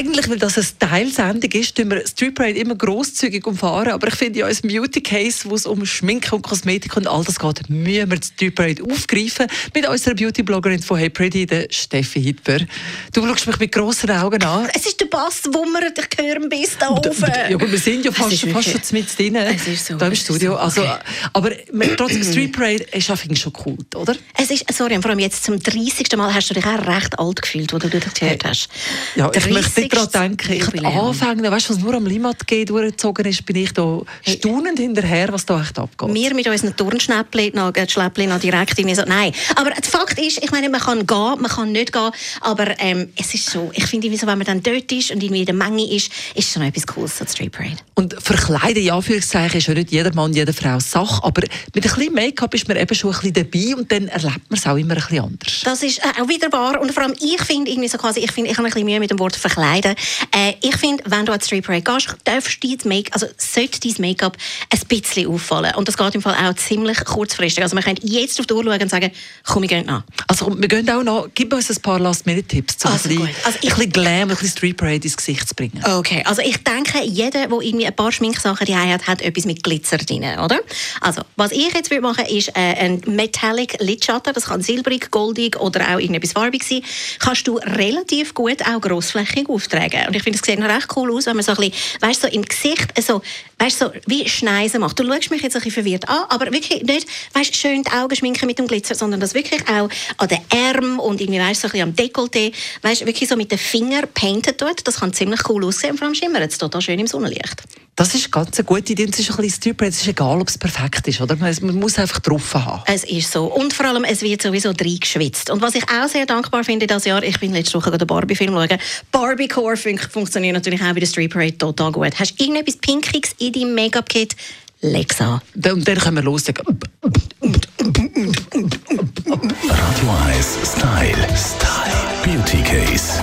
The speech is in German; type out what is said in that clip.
Eigentlich, weil das eine Style-Sendung ist, tun wir Street Parade immer grosszügig umfahren. Aber ich finde ja, als Beauty Case, wo es um Schminke und Kosmetik und all das geht, müssen wir die Street Parade aufgreifen. Mit unserer Beauty-Bloggerin von Hey Pretty, der Steffi Hitber. Du schaust mich mit grossen Augen an. Es ist der Bass wummert, ich höre bis da oben. Ja, gut, wir sind ja fast, fast schon mit drin, Es ist so, da im Studio. so, Also, okay. aber trotzdem, Street Parade ist einfach schon Kult, oder? Es ist, sorry, vor allem jetzt zum 30. Mal hast du dich auch recht alt gefühlt, wo du das gehört hast. Ja, ich möchte nicht 30. daran denken. Ich Jubiläum. anfangen, weißt du, was nur am Limmat geht, durchgezogen ist, bin ich da staunend hinterher, was da echt abgeht. Wir mit unseren Turnschnäppchen noch, äh, Schläppchen noch direkt irgendwie so, nein. Aber der Fakt ist, ich meine, man kann gehen, man kann nicht gehen, aber ähm, es ist so, ich finde, so, wenn man dann dort ist und irgendwie in der Menge ist, ist schon etwas Cooles, so Street Parade. Und verkleiden, ja, Anführungszeichen, ist ja nicht jeder Mann, jede Frau Sache, aber mit ein bisschen Make-up ist man eben schon ein bisschen dabei und dann erlebt man es auch immer ein bisschen anders. Das ist äh, auch wieder wahr. Und vor allem, ich finde irgendwie so quasi, ich finde, ich habe ein bisschen Mühe mit dem Wort verkleiden. Äh, ich finde, wenn du an die Street Parade gehst, darfst dein Make also sollte dein Make-up ein bisschen auffallen. Und das geht im Fall auch ziemlich kurzfristig. Also man könnte jetzt auf die Uhr schauen und sagen, komm, wir gehen nach. Also wir gehen auch noch, gib uns ein paar Last-Minute-Tipps, um Also ein, bisschen. Also ein ich- bisschen Glam, ein bisschen Street Parade ins Gesicht zu bringen. Okay, also ich denke, jeder, der irgendwie ein paar Schminksachen die hat, hat etwas mit Glitzer drin, oder? Also, was ich jetzt würde machen, ist äh, ein Metallic Lidschatten. Das kann silbrig, goldig oder auch irgendetwas farbig sein. Kannst du relativ gut auch grossflächig auftragen. Und ich finde, es sieht noch recht cool aus, wenn man so ein bisschen, weißt, so im Gesicht, so, weißt, so wie Schneisen macht. Du schaust mich jetzt ein bisschen verwirrt an, aber wirklich nicht, weißt, schön die Augen schminken mit dem Glitzer, sondern das wirklich auch an den Armen und irgendwie, weißt, so ein bisschen am Dekolleté, weißt, wirklich so mit den Fingern painted dort. Das kann ziemlich cool aussehen vor allem schimmert es total schön im Sonnenlicht. Das ist ganz eine gute Idee. und Es ist ein bisschen Parade. Es ist egal, ob es perfekt ist, oder? Man, man muss einfach drauf haben. Es ist so. Und vor allem, es wird sowieso reingeschwitzt. Und was ich auch sehr dankbar finde dieses Jahr, ich bin letzte Woche den Barbie-Film schauen. Barbie-Core fun funktioniert natürlich auch bei der Street Parade total gut. Hast du irgendetwas Pinkiges in deinem Make-up-Kit? Leg's an. Und dann können wir loslegen. Radio 1 Style. Style. Beauty Case.